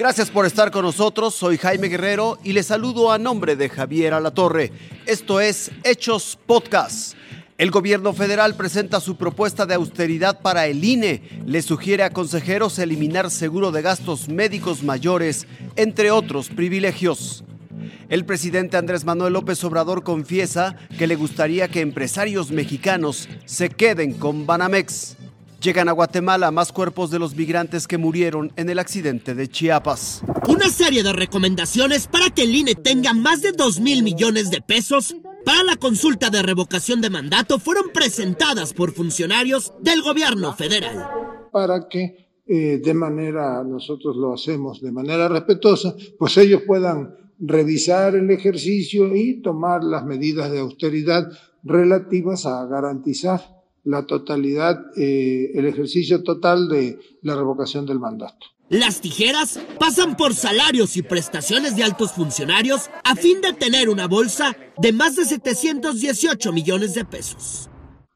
Gracias por estar con nosotros, soy Jaime Guerrero y les saludo a nombre de Javier Alatorre. Esto es Hechos Podcast. El gobierno federal presenta su propuesta de austeridad para el INE. Le sugiere a consejeros eliminar seguro de gastos médicos mayores, entre otros privilegios. El presidente Andrés Manuel López Obrador confiesa que le gustaría que empresarios mexicanos se queden con Banamex. Llegan a Guatemala más cuerpos de los migrantes que murieron en el accidente de Chiapas. Una serie de recomendaciones para que el INE tenga más de 2 mil millones de pesos para la consulta de revocación de mandato fueron presentadas por funcionarios del gobierno federal. Para que eh, de manera, nosotros lo hacemos de manera respetuosa, pues ellos puedan revisar el ejercicio y tomar las medidas de austeridad relativas a garantizar la totalidad, eh, el ejercicio total de la revocación del mandato. Las tijeras pasan por salarios y prestaciones de altos funcionarios a fin de tener una bolsa de más de 718 millones de pesos.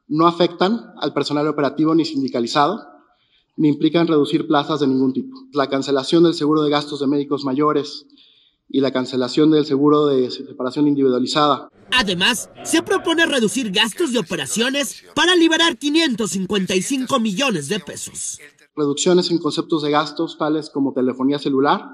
No afectan al personal operativo ni sindicalizado, ni implican reducir plazas de ningún tipo. La cancelación del seguro de gastos de médicos mayores, y la cancelación del seguro de separación individualizada. Además, se propone reducir gastos de operaciones para liberar 555 millones de pesos. Reducciones en conceptos de gastos tales como telefonía celular,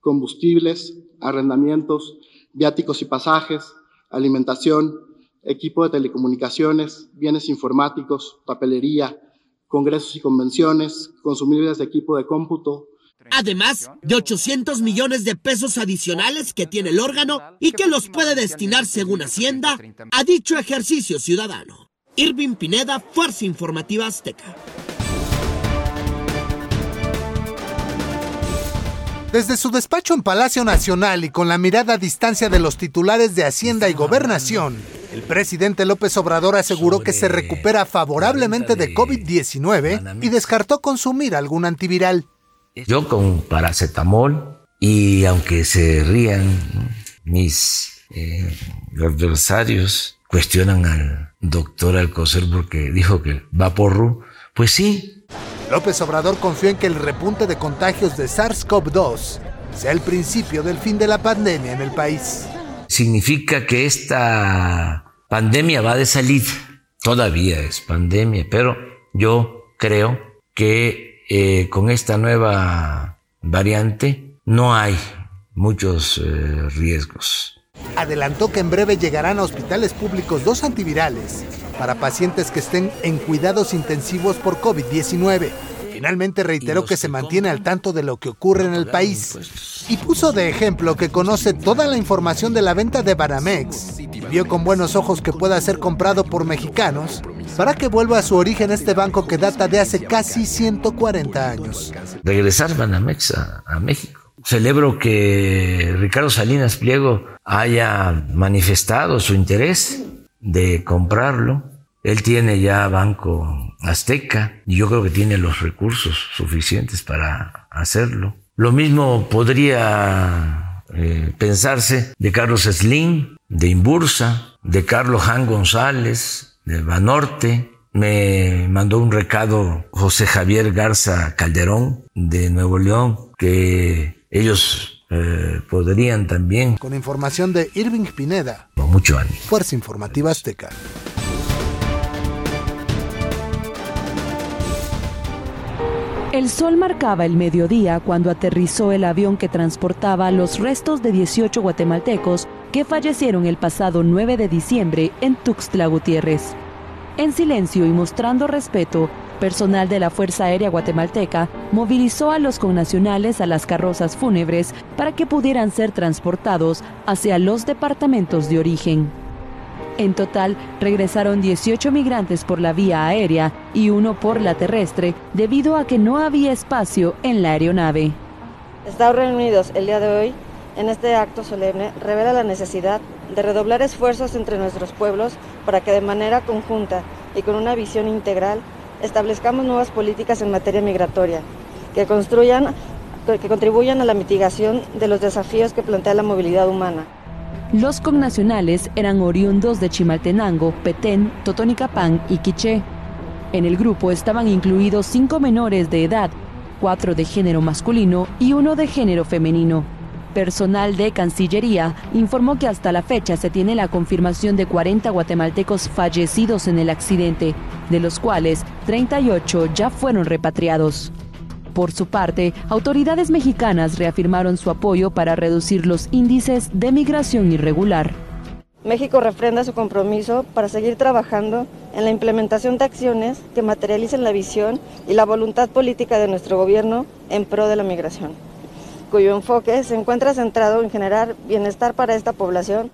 combustibles, arrendamientos, viáticos y pasajes, alimentación, equipo de telecomunicaciones, bienes informáticos, papelería, congresos y convenciones, consumibles de equipo de cómputo, Además de 800 millones de pesos adicionales que tiene el órgano y que los puede destinar, según Hacienda, a dicho ejercicio ciudadano. Irving Pineda, Fuerza Informativa Azteca. Desde su despacho en Palacio Nacional y con la mirada a distancia de los titulares de Hacienda y Gobernación, el presidente López Obrador aseguró que se recupera favorablemente de COVID-19 y descartó consumir algún antiviral. Yo con paracetamol y aunque se rían mis eh, adversarios, cuestionan al doctor Alcocer porque dijo que va porro, pues sí. López Obrador confió en que el repunte de contagios de SARS-CoV-2 sea el principio del fin de la pandemia en el país. Significa que esta pandemia va de salir. Todavía es pandemia, pero yo creo que eh, con esta nueva variante no hay muchos eh, riesgos. Adelantó que en breve llegarán a hospitales públicos dos antivirales para pacientes que estén en cuidados intensivos por COVID-19 Finalmente reiteró que se mantiene al tanto de lo que ocurre en el país y puso de ejemplo que conoce toda la información de la venta de Banamex y vio con buenos ojos que pueda ser comprado por mexicanos para que vuelva a su origen este banco que data de hace casi 140 años. Regresar Banamex a, a México. Celebro que Ricardo Salinas Pliego haya manifestado su interés de comprarlo él tiene ya Banco Azteca y yo creo que tiene los recursos suficientes para hacerlo. Lo mismo podría eh, pensarse de Carlos Slim, de Imbursa, de Carlos Jan González, de Banorte. Me mandó un recado José Javier Garza Calderón de Nuevo León que ellos eh, podrían también. Con información de Irving Pineda. Con mucho ánimo. Fuerza Informativa Azteca. El sol marcaba el mediodía cuando aterrizó el avión que transportaba los restos de 18 guatemaltecos que fallecieron el pasado 9 de diciembre en Tuxtla Gutiérrez. En silencio y mostrando respeto, personal de la Fuerza Aérea Guatemalteca movilizó a los connacionales a las carrozas fúnebres para que pudieran ser transportados hacia los departamentos de origen. En total, regresaron 18 migrantes por la vía aérea y uno por la terrestre, debido a que no había espacio en la aeronave. Estados reunidos el día de hoy en este acto solemne revela la necesidad de redoblar esfuerzos entre nuestros pueblos para que de manera conjunta y con una visión integral establezcamos nuevas políticas en materia migratoria que construyan que contribuyan a la mitigación de los desafíos que plantea la movilidad humana. Los connacionales eran oriundos de Chimaltenango, Petén, Totonicapán y Quiché. En el grupo estaban incluidos cinco menores de edad cuatro de género masculino y uno de género femenino. Personal de Cancillería informó que hasta la fecha se tiene la confirmación de 40 guatemaltecos fallecidos en el accidente, de los cuales 38 ya fueron repatriados. Por su parte, autoridades mexicanas reafirmaron su apoyo para reducir los índices de migración irregular. México refrenda su compromiso para seguir trabajando en la implementación de acciones que materialicen la visión y la voluntad política de nuestro gobierno en pro de la migración, cuyo enfoque se encuentra centrado en generar bienestar para esta población.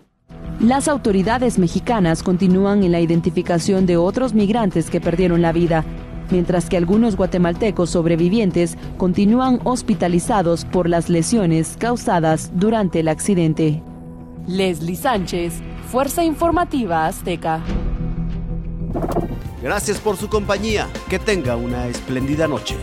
Las autoridades mexicanas continúan en la identificación de otros migrantes que perdieron la vida, mientras que algunos guatemaltecos sobrevivientes continúan hospitalizados por las lesiones causadas durante el accidente. Leslie Sánchez, Fuerza Informativa Azteca. Gracias por su compañía. Que tenga una espléndida noche.